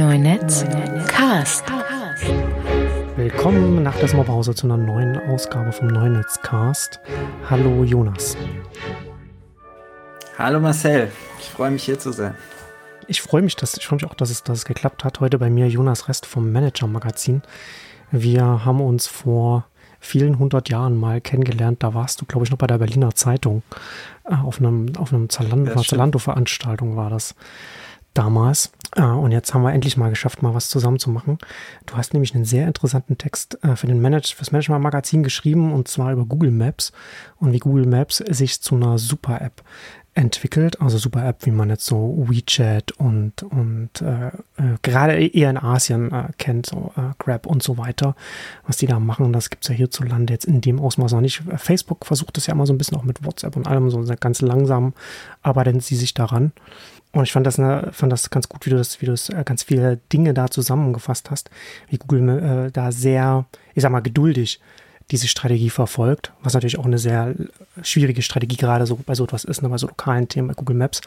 Neunetz Cast. Willkommen nach der Sommerpause zu einer neuen Ausgabe vom Neunetz Cast. Hallo Jonas. Hallo Marcel, ich freue mich hier zu sein. Ich freue mich, dass, ich freue mich auch, dass es, dass es geklappt hat. Heute bei mir Jonas Rest vom Manager Magazin. Wir haben uns vor vielen hundert Jahren mal kennengelernt. Da warst du, glaube ich, noch bei der Berliner Zeitung. Äh, auf einem, auf einem Zalando, Zalando-Veranstaltung war das damals. Äh, und jetzt haben wir endlich mal geschafft, mal was zusammen zu machen. Du hast nämlich einen sehr interessanten Text äh, für den Manage, fürs Management Magazin geschrieben und zwar über Google Maps und wie Google Maps sich zu einer super App entwickelt, also super App, wie man jetzt so WeChat und, und äh, äh, gerade eher in Asien äh, kennt, so äh, Grab und so weiter, was die da machen, das gibt es ja hierzulande jetzt in dem Ausmaß noch nicht. Facebook versucht das ja immer so ein bisschen auch mit WhatsApp und allem so ganz langsam, arbeiten sie sich daran. Und ich fand das, eine, fand das ganz gut, wie du das, wie du das, äh, ganz viele Dinge da zusammengefasst hast, wie Google äh, da sehr, ich sag mal, geduldig diese Strategie verfolgt, was natürlich auch eine sehr schwierige Strategie gerade so bei so etwas ist, ne, bei so lokalen Themen bei Google Maps.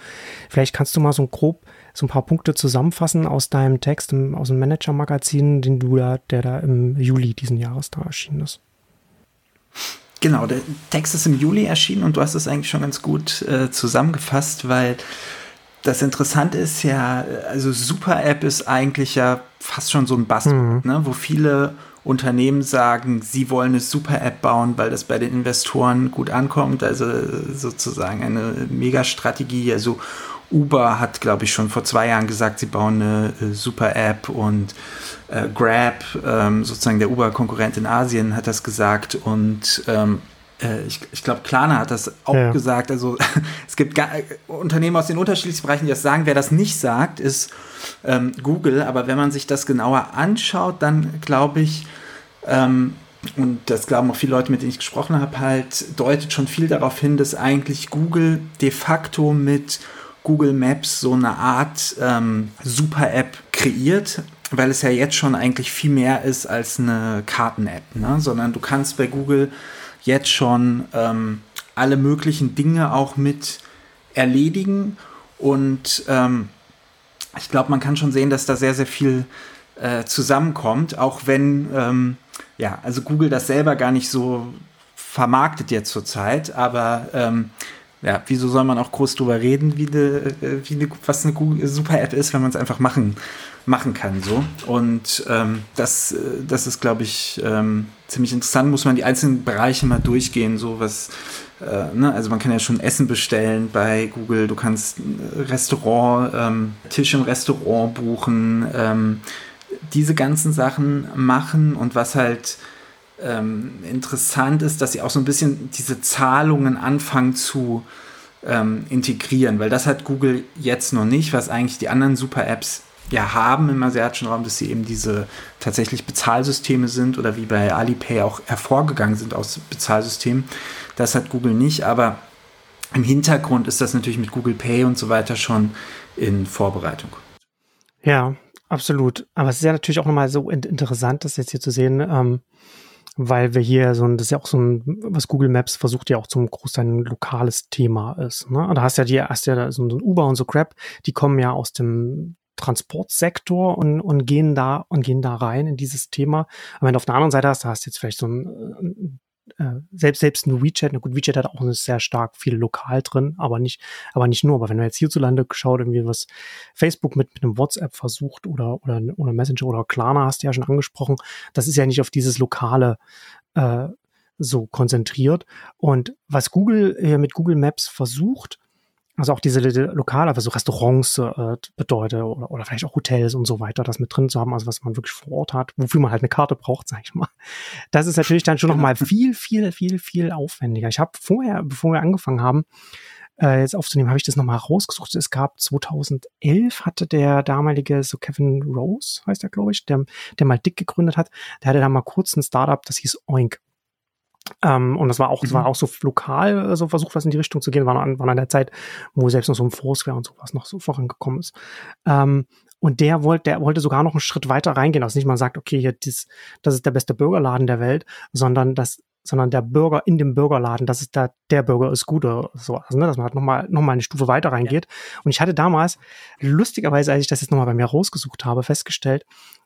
Vielleicht kannst du mal so grob so ein paar Punkte zusammenfassen aus deinem Text aus dem Manager-Magazin, den du da, der da im Juli diesen Jahres da erschienen ist. Genau, der Text ist im Juli erschienen und du hast es eigentlich schon ganz gut äh, zusammengefasst, weil das Interessante ist ja, also Super App ist eigentlich ja fast schon so ein Buzzword, mhm. ne, wo viele Unternehmen sagen, sie wollen eine super App bauen, weil das bei den Investoren gut ankommt. Also sozusagen eine Megastrategie. Also Uber hat, glaube ich, schon vor zwei Jahren gesagt, sie bauen eine äh, super App und äh, Grab, ähm, sozusagen der Uber-Konkurrent in Asien, hat das gesagt und ähm, äh, ich, ich glaube, Klarna hat das auch ja. gesagt. Also es gibt gar, Unternehmen aus den unterschiedlichsten Bereichen, die das sagen. Wer das nicht sagt, ist ähm, Google. Aber wenn man sich das genauer anschaut, dann glaube ich, ähm, und das glauben auch viele Leute, mit denen ich gesprochen habe, halt deutet schon viel darauf hin, dass eigentlich Google de facto mit Google Maps so eine Art ähm, Super-App kreiert, weil es ja jetzt schon eigentlich viel mehr ist als eine Karten-App, ne? sondern du kannst bei Google jetzt schon ähm, alle möglichen Dinge auch mit erledigen. Und ähm, ich glaube, man kann schon sehen, dass da sehr, sehr viel äh, zusammenkommt, auch wenn, ähm, ja, also Google das selber gar nicht so vermarktet jetzt zurzeit, aber ähm, ja, wieso soll man auch groß drüber reden, wie, de, äh, wie de, was eine super App ist, wenn man es einfach machen, machen kann. So. Und ähm, das, äh, das ist, glaube ich, ähm, ziemlich interessant. Muss man die einzelnen Bereiche mal durchgehen, so was. Äh, ne? Also man kann ja schon Essen bestellen bei Google, du kannst Restaurant, ähm, Tisch im Restaurant buchen, ähm, diese ganzen Sachen machen und was halt ähm, interessant ist, dass sie auch so ein bisschen diese Zahlungen anfangen zu ähm, integrieren, weil das hat Google jetzt noch nicht, was eigentlich die anderen Super-Apps ja haben im asiatischen Raum, dass sie eben diese tatsächlich Bezahlsysteme sind oder wie bei Alipay auch hervorgegangen sind aus Bezahlsystemen. Das hat Google nicht, aber im Hintergrund ist das natürlich mit Google Pay und so weiter schon in Vorbereitung. Ja, absolut. Aber es ist ja natürlich auch nochmal so interessant, das jetzt hier zu sehen. Ähm, weil wir hier so ein, das ist ja auch so ein, was Google Maps versucht ja auch zum Großteil ein lokales Thema ist. Ne? Da hast ja die, hast ja so ein Uber und so Crap, die kommen ja aus dem Transportsektor und, und gehen da und gehen da rein in dieses Thema. Aber wenn du auf der anderen Seite hast, da hast du jetzt vielleicht so ein, äh, selbst selbst ein WeChat, na gut, WeChat hat auch sehr stark viel lokal drin, aber nicht, aber nicht nur. Aber wenn du jetzt hierzulande schaut, irgendwie was Facebook mit, mit einem WhatsApp versucht oder oder oder Messenger oder Klarna hast du ja schon angesprochen, das ist ja nicht auf dieses lokale äh, so konzentriert. Und was Google äh, mit Google Maps versucht, also auch diese Lokale, also Restaurants äh, bedeutet oder, oder vielleicht auch Hotels und so weiter, das mit drin zu haben, also was man wirklich vor Ort hat, wofür man halt eine Karte braucht, sag ich mal. Das ist natürlich dann schon nochmal viel, viel, viel, viel aufwendiger. Ich habe vorher, bevor wir angefangen haben, äh, jetzt aufzunehmen, habe ich das nochmal rausgesucht. Es gab 2011 hatte der damalige, so Kevin Rose heißt er, glaube ich, der, der mal dick gegründet hat, der hatte da mal kurz ein Startup, das hieß Oink. Ähm, und das war auch, mhm. das war mhm. auch so lokal, äh, so versucht, was in die Richtung zu gehen, war an, war an der Zeit, wo selbst noch so ein Foursquare und sowas noch so vorangekommen ist. Ähm, und der wollte, der wollte sogar noch einen Schritt weiter reingehen, dass nicht mal sagt, okay, hier, dies, das ist der beste Burgerladen der Welt, sondern dass sondern der Bürger in dem Bürgerladen, dass es da der Bürger ist gut oder so, also, ne, dass man halt nochmal noch mal eine Stufe weiter reingeht. Ja. Und ich hatte damals, lustigerweise, als ich das jetzt nochmal bei mir rausgesucht habe, festgestellt,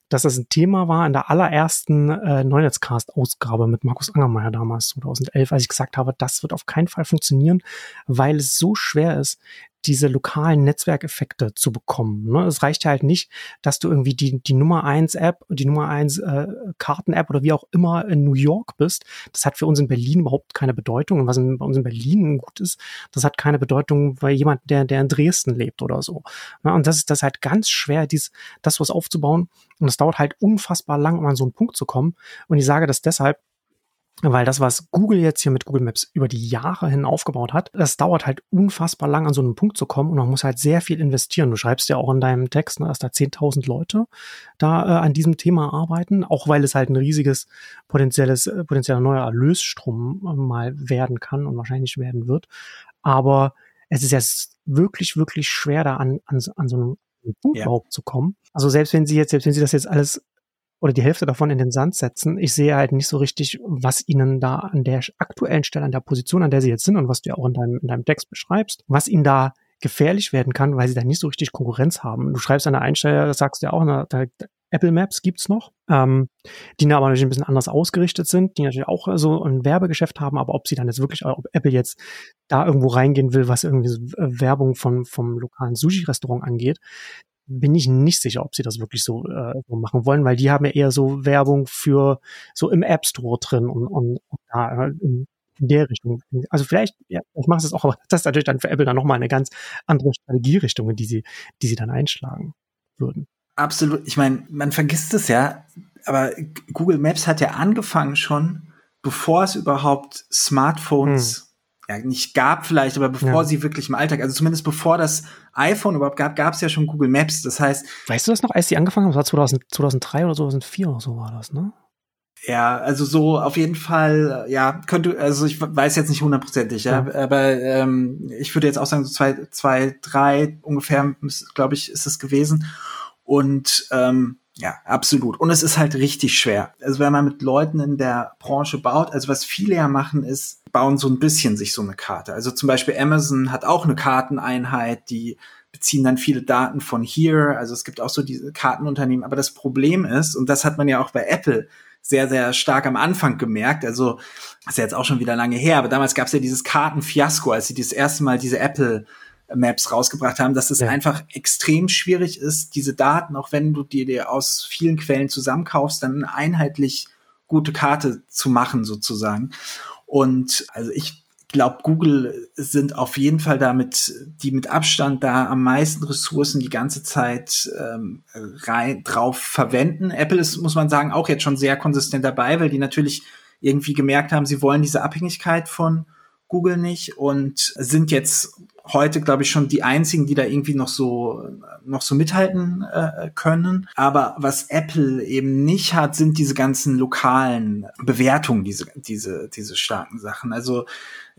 dass das ein Thema war in der allerersten äh, Neunetzcast-Ausgabe mit Markus Angermeier damals 2011, als ich gesagt habe, das wird auf keinen Fall funktionieren, weil es so schwer ist, diese lokalen Netzwerkeffekte zu bekommen. Ne? Es reicht halt nicht, dass du irgendwie die, die Nummer eins App, die Nummer eins äh, Karten-App oder wie auch immer in New York bist. Das hat für uns in Berlin überhaupt keine Bedeutung. Und was in, bei uns in Berlin gut ist, das hat keine Bedeutung bei jemand, der, der in Dresden lebt oder so. Ne? Und das ist das halt ganz schwer, dies, das was aufzubauen. Und es dauert halt unfassbar lang, um an so einen Punkt zu kommen. Und ich sage das deshalb, weil das, was Google jetzt hier mit Google Maps über die Jahre hin aufgebaut hat, das dauert halt unfassbar lang, an so einen Punkt zu kommen und man muss halt sehr viel investieren. Du schreibst ja auch in deinem Text, ne, dass da 10.000 Leute da äh, an diesem Thema arbeiten, auch weil es halt ein riesiges potenzielles, äh, potenzieller neuer Erlösstrom äh, mal werden kann und wahrscheinlich werden wird. Aber es ist jetzt wirklich, wirklich schwer, da an, an, an so einem Punkt ja. überhaupt zu kommen. Also selbst wenn sie jetzt, selbst wenn sie das jetzt alles oder die Hälfte davon in den Sand setzen. Ich sehe halt nicht so richtig, was ihnen da an der aktuellen Stelle, an der Position, an der sie jetzt sind und was du ja auch in deinem, in deinem Text beschreibst, was ihnen da gefährlich werden kann, weil sie da nicht so richtig Konkurrenz haben. Du schreibst an der Einstelle, das sagst du ja auch, na, da, Apple Maps gibt's noch, ähm, die aber natürlich ein bisschen anders ausgerichtet sind, die natürlich auch so ein Werbegeschäft haben, aber ob sie dann jetzt wirklich, ob Apple jetzt da irgendwo reingehen will, was irgendwie so Werbung von, vom lokalen Sushi-Restaurant angeht, bin ich nicht sicher, ob sie das wirklich so, äh, so machen wollen, weil die haben ja eher so Werbung für so im App Store drin und, und, und da in, in der Richtung. Also vielleicht, ja, ich mache es auch, aber das ist natürlich dann für Apple dann nochmal eine ganz andere Strategierichtung, die sie, die sie dann einschlagen würden. Absolut. Ich meine, man vergisst es ja, aber Google Maps hat ja angefangen schon, bevor es überhaupt Smartphones hm ja, nicht gab vielleicht, aber bevor ja. sie wirklich im Alltag, also zumindest bevor das iPhone überhaupt gab, gab es ja schon Google Maps. Das heißt. Weißt du das noch, als sie angefangen haben? Das war 2000, 2003 oder 2004 oder so war das, ne? Ja, also so auf jeden Fall, ja, könnte, also ich weiß jetzt nicht hundertprozentig, ja, ja, aber ähm, ich würde jetzt auch sagen, so zwei, zwei, drei ungefähr, glaube ich, ist es gewesen. Und ähm, ja, absolut. Und es ist halt richtig schwer. Also wenn man mit Leuten in der Branche baut, also was viele ja machen, ist, bauen so ein bisschen sich so eine Karte. Also zum Beispiel Amazon hat auch eine Karteneinheit, die beziehen dann viele Daten von hier. Also es gibt auch so diese Kartenunternehmen. Aber das Problem ist, und das hat man ja auch bei Apple sehr, sehr stark am Anfang gemerkt. Also, das ist ja jetzt auch schon wieder lange her, aber damals gab es ja dieses Kartenfiasko, als sie das erste Mal diese Apple Maps rausgebracht haben, dass es ja. einfach extrem schwierig ist, diese Daten, auch wenn du dir, dir aus vielen Quellen zusammenkaufst, dann eine einheitlich gute Karte zu machen sozusagen. Und also ich glaube, Google sind auf jeden Fall damit, die mit Abstand da am meisten Ressourcen die ganze Zeit ähm, rein, drauf verwenden. Apple ist, muss man sagen, auch jetzt schon sehr konsistent dabei, weil die natürlich irgendwie gemerkt haben, sie wollen diese Abhängigkeit von Google nicht und sind jetzt heute, glaube ich, schon die einzigen, die da irgendwie noch so, noch so mithalten äh, können. Aber was Apple eben nicht hat, sind diese ganzen lokalen Bewertungen, diese, diese, diese starken Sachen. Also,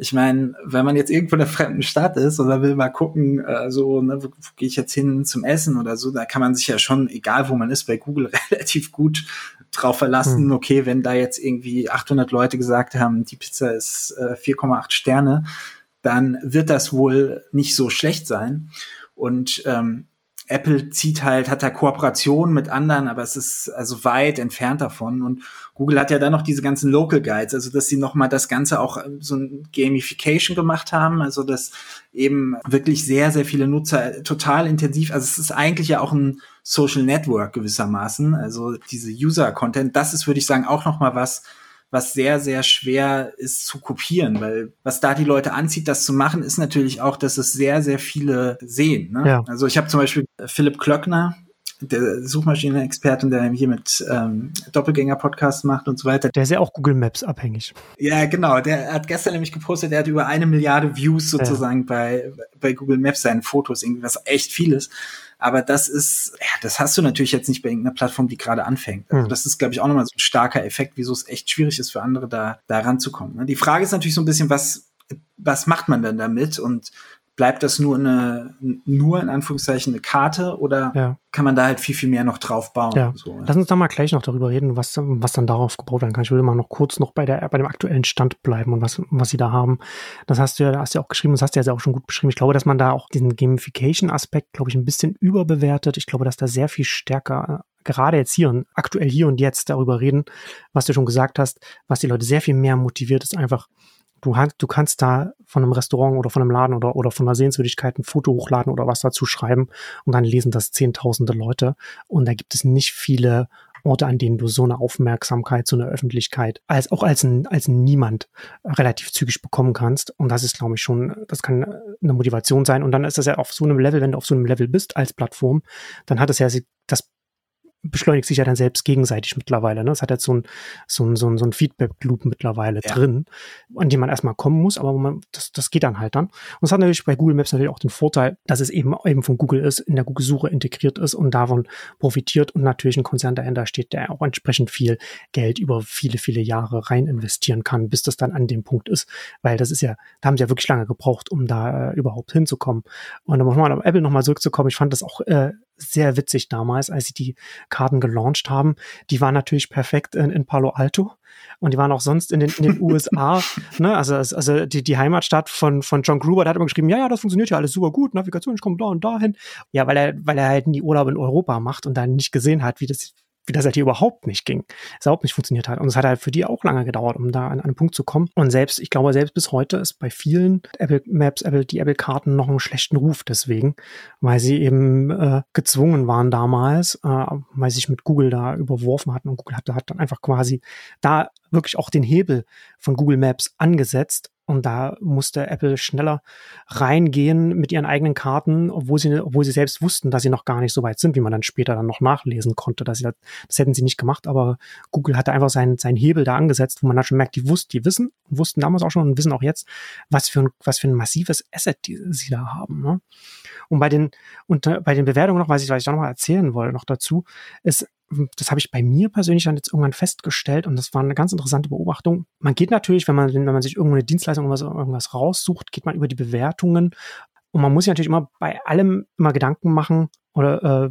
ich meine, wenn man jetzt irgendwo in der fremden Stadt ist oder will mal gucken, äh, so, ne, wo, wo gehe ich jetzt hin zum Essen oder so, da kann man sich ja schon, egal wo man ist, bei Google relativ gut drauf verlassen, hm. okay, wenn da jetzt irgendwie 800 Leute gesagt haben, die Pizza ist äh, 4,8 Sterne, dann wird das wohl nicht so schlecht sein. Und ähm, Apple zieht halt, hat da Kooperationen mit anderen, aber es ist also weit entfernt davon. Und Google hat ja dann noch diese ganzen Local Guides, also dass sie nochmal das Ganze auch ähm, so ein Gamification gemacht haben, also dass eben wirklich sehr, sehr viele Nutzer total intensiv, also es ist eigentlich ja auch ein Social Network gewissermaßen, also diese User-Content, das ist, würde ich sagen, auch nochmal was, was sehr, sehr schwer ist zu kopieren, weil was da die Leute anzieht, das zu machen, ist natürlich auch, dass es sehr, sehr viele sehen. Ne? Ja. Also ich habe zum Beispiel Philipp Klöckner, der Suchmaschinenexperte, der hier mit ähm, Doppelgänger-Podcast macht und so weiter. Der ist ja auch Google Maps abhängig. Ja, genau. Der hat gestern nämlich gepostet, der hat über eine Milliarde Views sozusagen ja. bei, bei Google Maps seinen Fotos, irgendwie was echt viel ist. Aber das ist, ja, das hast du natürlich jetzt nicht bei irgendeiner Plattform, die gerade anfängt. Also hm. das ist, glaube ich, auch nochmal so ein starker Effekt, wieso es echt schwierig ist für andere, da, da ranzukommen. Ne? Die Frage ist natürlich so ein bisschen, was, was macht man denn damit? Und bleibt das nur eine, nur in Anführungszeichen eine Karte oder ja. kann man da halt viel, viel mehr noch drauf bauen? Ja. So, Lass uns da mal gleich noch darüber reden, was, was dann darauf gebaut werden kann. Ich will mal noch kurz noch bei der, bei dem aktuellen Stand bleiben und was, was sie da haben. Das hast du ja, hast du ja auch geschrieben, das hast du ja auch schon gut beschrieben. Ich glaube, dass man da auch diesen Gamification-Aspekt, glaube ich, ein bisschen überbewertet. Ich glaube, dass da sehr viel stärker gerade jetzt hier und aktuell hier und jetzt darüber reden, was du schon gesagt hast, was die Leute sehr viel mehr motiviert ist, einfach Du, du kannst da von einem Restaurant oder von einem Laden oder, oder von einer Sehenswürdigkeit ein Foto hochladen oder was dazu schreiben und dann lesen das zehntausende Leute. Und da gibt es nicht viele Orte, an denen du so eine Aufmerksamkeit, so eine Öffentlichkeit, als auch als ein, als Niemand relativ zügig bekommen kannst. Und das ist, glaube ich, schon, das kann eine Motivation sein. Und dann ist das ja auf so einem Level, wenn du auf so einem Level bist als Plattform, dann hat es ja das beschleunigt sich ja dann selbst gegenseitig mittlerweile. Ne? Es hat jetzt so ein, so ein, so ein, so ein Feedback-Loop mittlerweile ja. drin, an dem man erstmal kommen muss, aber man, das, das geht dann halt dann. Und es hat natürlich bei Google Maps natürlich auch den Vorteil, dass es eben eben von Google ist, in der Google-Suche integriert ist und davon profitiert und natürlich ein Konzern dahinter steht, der auch entsprechend viel Geld über viele, viele Jahre rein investieren kann, bis das dann an dem Punkt ist. Weil das ist ja, da haben sie ja wirklich lange gebraucht, um da äh, überhaupt hinzukommen. Und um mal auf Apple nochmal zurückzukommen, ich fand das auch äh, sehr witzig damals, als sie die Karten gelauncht haben. Die waren natürlich perfekt in, in Palo Alto und die waren auch sonst in den, in den USA. ne? Also, also die, die Heimatstadt von, von John Gruber, der hat immer geschrieben, ja, ja, das funktioniert ja alles super gut, Navigation, ich komme da und dahin. Ja, weil er, weil er halt nie Urlaub in Europa macht und dann nicht gesehen hat, wie das, wie das halt hier überhaupt nicht ging. Es überhaupt nicht funktioniert hat. Und es hat halt für die auch lange gedauert, um da an einen Punkt zu kommen. Und selbst, ich glaube, selbst bis heute ist bei vielen Apple Maps, Apple, die Apple-Karten noch einen schlechten Ruf deswegen, weil sie eben äh, gezwungen waren damals, äh, weil sie sich mit Google da überworfen hatten. Und Google hat, hat dann einfach quasi da wirklich auch den Hebel von Google Maps angesetzt und da musste Apple schneller reingehen mit ihren eigenen Karten, obwohl sie, obwohl sie selbst wussten, dass sie noch gar nicht so weit sind, wie man dann später dann noch nachlesen konnte. Dass sie das, das hätten sie nicht gemacht, aber Google hatte einfach seinen, seinen Hebel da angesetzt, wo man dann schon merkt, die wussten, die wissen, wussten damals auch schon und wissen auch jetzt, was für ein, was für ein massives Asset die, sie da haben. Ne? Und bei den, und bei den Bewertungen noch, was ich, was ich da noch mal erzählen wollte, noch dazu, ist, das habe ich bei mir persönlich dann jetzt irgendwann festgestellt und das war eine ganz interessante Beobachtung. Man geht natürlich, wenn man, wenn man sich irgendeine Dienstleistung oder irgendwas raussucht, geht man über die Bewertungen und man muss sich natürlich immer bei allem immer Gedanken machen oder äh,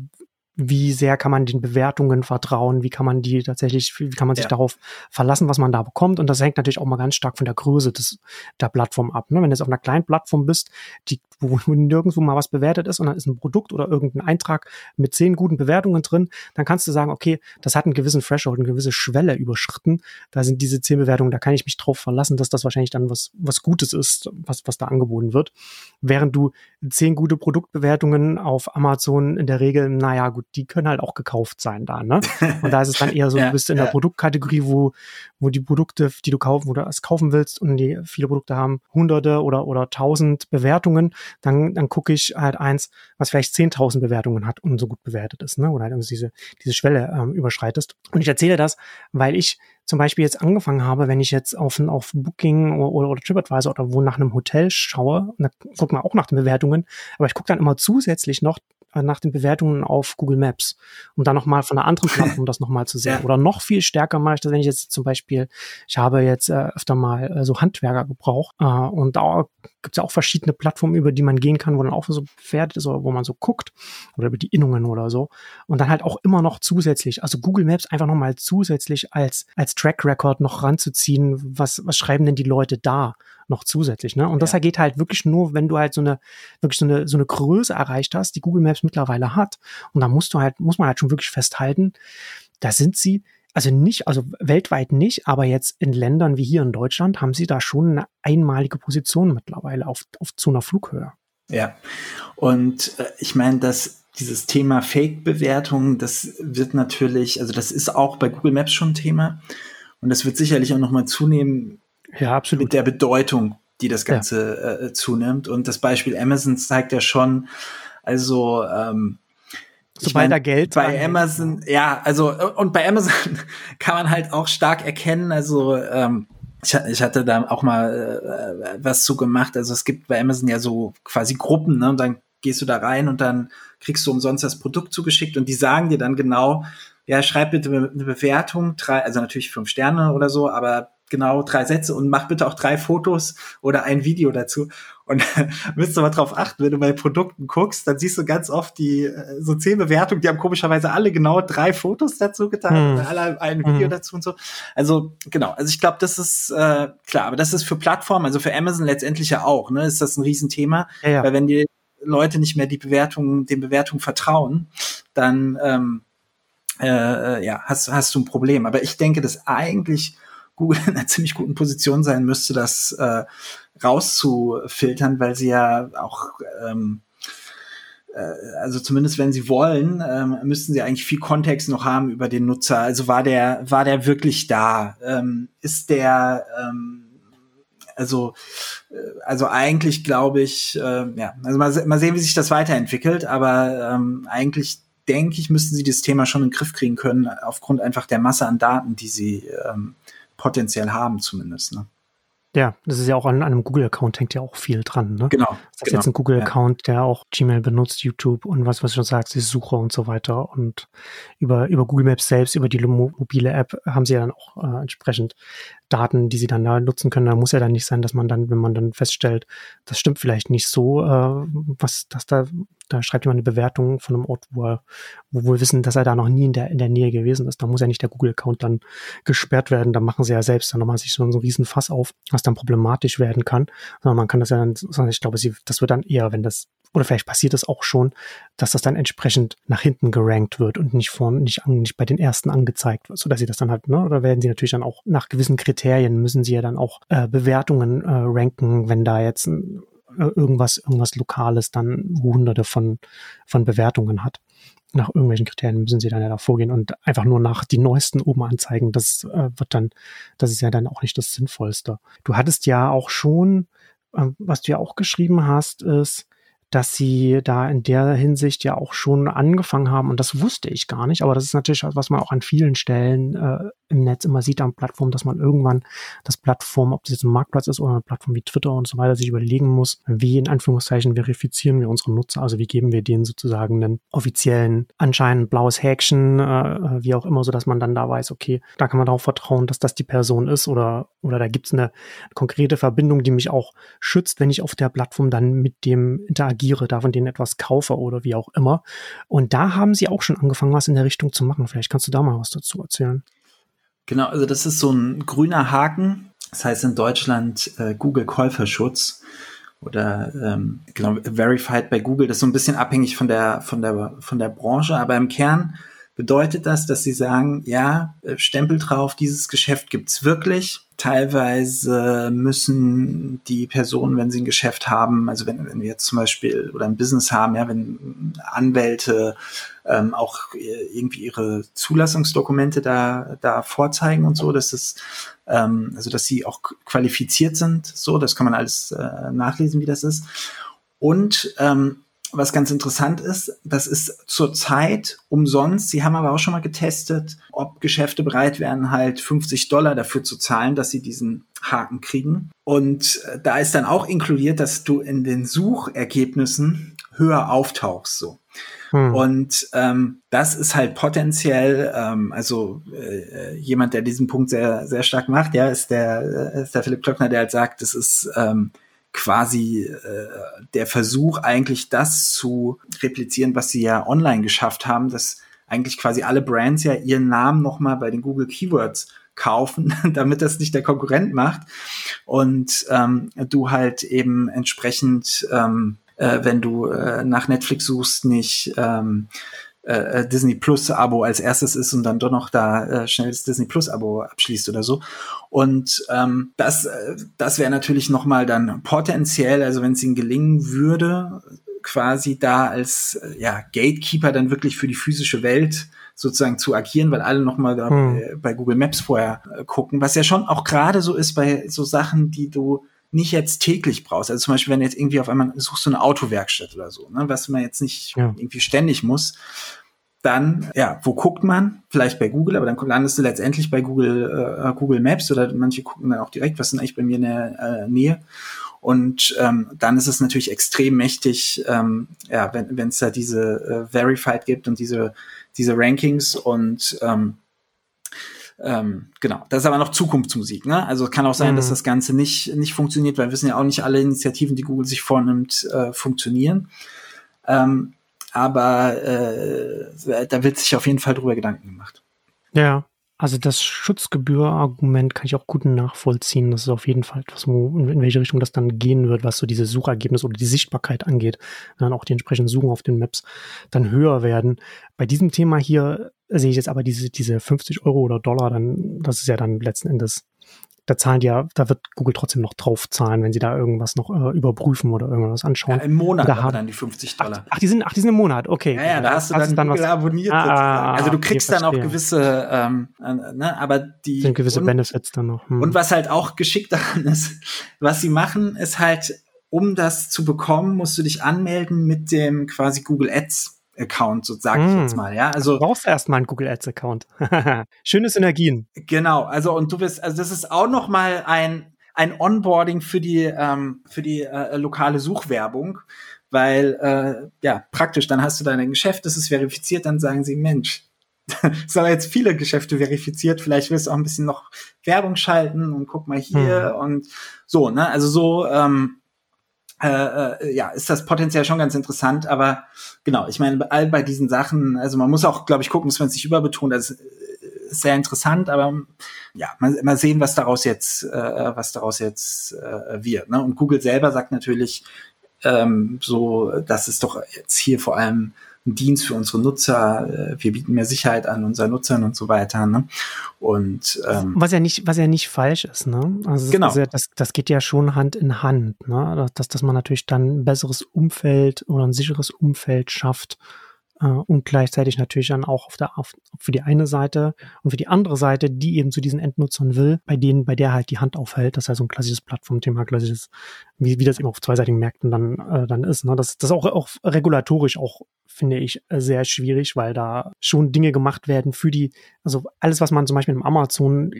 wie sehr kann man den Bewertungen vertrauen, wie kann man die tatsächlich, wie kann man sich ja. darauf verlassen, was man da bekommt. Und das hängt natürlich auch mal ganz stark von der Größe des, der Plattform ab. Ne? Wenn du jetzt auf einer kleinen Plattform bist, die, wo nirgendwo mal was bewertet ist und dann ist ein Produkt oder irgendein Eintrag mit zehn guten Bewertungen drin, dann kannst du sagen, okay, das hat einen gewissen Threshold, eine gewisse Schwelle überschritten. Da sind diese zehn Bewertungen, da kann ich mich drauf verlassen, dass das wahrscheinlich dann was, was Gutes ist, was, was da angeboten wird. Während du zehn gute Produktbewertungen auf Amazon in der Regel, naja, gut, die können halt auch gekauft sein da, ne? Und da ist es dann eher so, ja, du bist in ja. der Produktkategorie, wo, wo die Produkte, die du kaufen, wo du es kaufen willst und die viele Produkte haben hunderte oder, oder tausend Bewertungen, dann, dann gucke ich halt eins, was vielleicht zehntausend Bewertungen hat und so gut bewertet ist, ne? Oder halt diese, diese Schwelle ähm, überschreitest. Und ich erzähle das, weil ich zum Beispiel jetzt angefangen habe, wenn ich jetzt auf, auf Booking oder, oder TripAdvisor oder wo nach einem Hotel schaue, und da guckt man auch nach den Bewertungen, aber ich gucke dann immer zusätzlich noch äh, nach den Bewertungen auf Google Maps, um dann nochmal von einer anderen Plattform das nochmal zu sehen. Oder noch viel stärker mache ich das, wenn ich jetzt zum Beispiel, ich habe jetzt äh, öfter mal äh, so Handwerker gebraucht äh, und da gibt es ja auch verschiedene Plattformen, über die man gehen kann, wo dann auch so bewertet ist oder wo man so guckt oder über die Innungen oder so. Und dann halt auch immer noch zusätzlich, also Google Maps einfach nochmal zusätzlich als, als Track Record noch ranzuziehen, was, was schreiben denn die Leute da? noch zusätzlich. Ne? Und ja. das geht halt wirklich nur, wenn du halt so eine, wirklich so eine, so eine Größe erreicht hast, die Google Maps mittlerweile hat. Und da musst du halt, muss man halt schon wirklich festhalten, da sind sie, also nicht, also weltweit nicht, aber jetzt in Ländern wie hier in Deutschland haben sie da schon eine einmalige Position mittlerweile auf, auf zu einer Flughöhe. Ja, und äh, ich meine, dass dieses Thema Fake-Bewertungen, das wird natürlich, also das ist auch bei Google Maps schon ein Thema und das wird sicherlich auch nochmal zunehmen, ja, absolut. Mit der Bedeutung, die das Ganze ja. äh, zunimmt. Und das Beispiel Amazon zeigt ja schon, also ähm, Sobald ich mein, da Geld bei Amazon, ja, also und bei Amazon kann man halt auch stark erkennen, also ähm, ich, ich hatte da auch mal äh, was zu gemacht. Also es gibt bei Amazon ja so quasi Gruppen, ne? Und dann gehst du da rein und dann kriegst du umsonst das Produkt zugeschickt und die sagen dir dann genau, ja, schreib bitte eine Bewertung, drei, also natürlich fünf Sterne oder so, aber genau drei Sätze und mach bitte auch drei Fotos oder ein Video dazu. Und müsst du mal drauf achten, wenn du bei Produkten guckst, dann siehst du ganz oft die äh, so zehn Bewertungen, die haben komischerweise alle genau drei Fotos dazu getan, hm. alle ein Video hm. dazu und so. Also genau, also ich glaube, das ist äh, klar, aber das ist für Plattformen, also für Amazon letztendlich ja auch, ne, ist das ein Riesenthema, ja, ja. weil wenn die Leute nicht mehr die Bewertungen, den Bewertungen vertrauen, dann ähm, äh, äh, ja, hast, hast du ein Problem. Aber ich denke, dass eigentlich Google in einer ziemlich guten Position sein müsste, das äh, rauszufiltern, weil sie ja auch ähm, äh, also zumindest wenn sie wollen, ähm, müssten sie eigentlich viel Kontext noch haben über den Nutzer. Also war der, war der wirklich da? Ähm, ist der, ähm, also, äh, also eigentlich glaube ich, äh, ja, also mal, mal sehen, wie sich das weiterentwickelt, aber ähm, eigentlich denke ich, müssten sie das Thema schon in den Griff kriegen können, aufgrund einfach der Masse an Daten, die sie ähm, potenziell haben, zumindest. Ne? Ja, das ist ja auch an, einem Google-Account hängt ja auch viel dran. Ne? Genau. Das ist genau, jetzt ein Google-Account, ja. der auch Gmail benutzt, YouTube und was, was du schon sagst, die Suche und so weiter. Und über, über Google Maps selbst, über die mobile App haben sie ja dann auch äh, entsprechend Daten, die sie dann da nutzen können. Da muss ja dann nicht sein, dass man dann, wenn man dann feststellt, das stimmt vielleicht nicht so, äh, was, dass da da schreibt jemand eine Bewertung von einem Ort, wo, er, wo wir wissen, dass er da noch nie in der, in der Nähe gewesen ist. Da muss ja nicht der Google-Account dann gesperrt werden. Da machen sie ja selbst dann nochmal sich so, so einen riesen Fass auf, was dann problematisch werden kann. Sondern man kann das ja dann, ich glaube, sie, das wird dann eher, wenn das, oder vielleicht passiert es auch schon, dass das dann entsprechend nach hinten gerankt wird und nicht vorne, nicht, nicht bei den ersten angezeigt wird, sodass sie das dann halt, ne, oder werden sie natürlich dann auch nach gewissen Kriterien müssen sie ja dann auch äh, Bewertungen äh, ranken, wenn da jetzt ein irgendwas, irgendwas Lokales dann hunderte von, von Bewertungen hat. Nach irgendwelchen Kriterien müssen sie dann ja da vorgehen und einfach nur nach die neuesten oben anzeigen. Das äh, wird dann, das ist ja dann auch nicht das Sinnvollste. Du hattest ja auch schon, äh, was du ja auch geschrieben hast, ist, dass sie da in der Hinsicht ja auch schon angefangen haben. Und das wusste ich gar nicht, aber das ist natürlich was man auch an vielen Stellen äh, im Netz immer sieht an Plattformen, dass man irgendwann das Plattform, ob das jetzt ein Marktplatz ist oder eine Plattform wie Twitter und so weiter, sich überlegen muss, wie in Anführungszeichen verifizieren wir unsere Nutzer, also wie geben wir denen sozusagen einen offiziellen, anscheinend blaues Häkchen, äh, wie auch immer, so dass man dann da weiß, okay, da kann man darauf vertrauen, dass das die Person ist oder, oder da gibt es eine konkrete Verbindung, die mich auch schützt, wenn ich auf der Plattform dann mit dem interagiere, da von denen etwas kaufe oder wie auch immer. Und da haben sie auch schon angefangen, was in der Richtung zu machen. Vielleicht kannst du da mal was dazu erzählen. Genau, also das ist so ein grüner Haken. Das heißt in Deutschland äh, Google Käuferschutz oder ähm, genau Verified bei Google. Das ist so ein bisschen abhängig von der von der von der Branche, aber im Kern bedeutet das, dass sie sagen, ja, äh, Stempel drauf, dieses Geschäft gibt's wirklich. Teilweise müssen die Personen, wenn sie ein Geschäft haben, also wenn, wenn wir jetzt zum Beispiel oder ein Business haben, ja, wenn Anwälte ähm, auch irgendwie ihre Zulassungsdokumente da, da vorzeigen und so, dass es, ähm, also dass sie auch qualifiziert sind, so, das kann man alles äh, nachlesen, wie das ist. Und ähm, was ganz interessant ist, das ist zurzeit umsonst. Sie haben aber auch schon mal getestet, ob Geschäfte bereit wären, halt 50 Dollar dafür zu zahlen, dass sie diesen Haken kriegen. Und äh, da ist dann auch inkludiert, dass du in den Suchergebnissen höher auftauchst, so. Hm. Und ähm, das ist halt potenziell, ähm, also äh, jemand, der diesen Punkt sehr, sehr stark macht, ja, ist der, äh, ist der Philipp Klöckner, der halt sagt, das ist ähm, quasi äh, der Versuch, eigentlich das zu replizieren, was sie ja online geschafft haben, dass eigentlich quasi alle Brands ja ihren Namen nochmal bei den Google Keywords kaufen, damit das nicht der Konkurrent macht. Und ähm, du halt eben entsprechend, ähm, äh, wenn du äh, nach Netflix suchst, nicht ähm, äh, äh, Disney Plus Abo als erstes ist und dann doch noch da äh, schnell das Disney Plus Abo abschließt oder so. Und ähm, das, äh, das wäre natürlich noch mal dann potenziell, also wenn es ihnen gelingen würde, quasi da als äh, ja, Gatekeeper dann wirklich für die physische Welt sozusagen zu agieren, weil alle noch mal da hm. bei, bei Google Maps vorher äh, gucken, was ja schon auch gerade so ist bei so Sachen, die du nicht jetzt täglich brauchst. Also zum Beispiel, wenn jetzt irgendwie auf einmal suchst du eine Autowerkstatt oder so, ne, was man jetzt nicht ja. irgendwie ständig muss, dann, ja, wo guckt man? Vielleicht bei Google, aber dann landest du letztendlich bei Google, äh, Google Maps oder manche gucken dann auch direkt, was ist denn eigentlich bei mir in der äh, Nähe? Und ähm, dann ist es natürlich extrem mächtig, ähm, ja, wenn es da diese äh, Verified gibt und diese, diese Rankings und ähm, ähm, genau, das ist aber noch Zukunftsmusik. Ne? Also es kann auch sein, mhm. dass das Ganze nicht, nicht funktioniert, weil wir wissen ja auch nicht alle Initiativen, die Google sich vornimmt, äh, funktionieren. Ähm, aber äh, da wird sich auf jeden Fall drüber Gedanken gemacht. Ja, also das Schutzgebühr-Argument kann ich auch gut nachvollziehen. Das ist auf jeden Fall etwas, wo, in welche Richtung das dann gehen wird, was so diese Suchergebnisse oder die Sichtbarkeit angeht. Dann auch die entsprechenden Suchen auf den Maps dann höher werden. Bei diesem Thema hier sehe ich jetzt aber diese, diese 50 Euro oder Dollar, dann, das ist ja dann letzten Endes da zahlen die ja, da wird Google trotzdem noch drauf zahlen, wenn sie da irgendwas noch äh, überprüfen oder irgendwas anschauen. Ja, Im Monat da haben dann die 50 Dollar. Ach, ach, die sind, ach, die sind im Monat, okay. Ja, ja, da hast du dann, dann Google was, abonniert. Ah, also du kriegst dann auch gewisse, ähm, äh, ne, aber die sind gewisse und, Benefits dann noch. Hm. Und was halt auch geschickt daran ist, was sie machen, ist halt, um das zu bekommen, musst du dich anmelden mit dem quasi Google Ads Account, so sage ich mm. jetzt mal, ja. Also du brauchst erstmal einen Google Ads Account. Schöne Synergien. Genau, also und du bist, also das ist auch noch mal ein ein Onboarding für die ähm, für die äh, lokale Suchwerbung, weil äh, ja praktisch, dann hast du dein Geschäft, das ist verifiziert, dann sagen sie Mensch. Es sind jetzt viele Geschäfte verifiziert. Vielleicht willst du auch ein bisschen noch Werbung schalten und guck mal hier hm. und so, ne? Also so, ähm, äh, äh, ja, ist das potenziell schon ganz interessant, aber genau, ich meine, all bei diesen Sachen, also man muss auch, glaube ich, gucken, dass man es nicht überbetont, das ist sehr interessant, aber ja, mal, mal sehen, was daraus jetzt, äh, was daraus jetzt äh, wird. Ne? Und Google selber sagt natürlich, ähm, so, das ist doch jetzt hier vor allem ein Dienst für unsere Nutzer. Äh, wir bieten mehr Sicherheit an unseren Nutzern und so weiter. Ne? Und ähm, was ja nicht, was ja nicht falsch ist. Ne? Also genau. Das, das, das geht ja schon Hand in Hand. Ne? Dass, dass man natürlich dann ein besseres Umfeld oder ein sicheres Umfeld schafft und gleichzeitig natürlich dann auch auf der, auf, für die eine Seite und für die andere Seite, die eben zu diesen Endnutzern will, bei denen, bei der halt die Hand aufhält. Das ist ja so ein klassisches Plattformthema, klassisches, wie, wie das eben auf zweiseitigen Märkten dann, äh, dann ist. Ne? Das, das auch, auch regulatorisch auch, finde ich, sehr schwierig, weil da schon Dinge gemacht werden für die, also alles, was man zum Beispiel im Amazon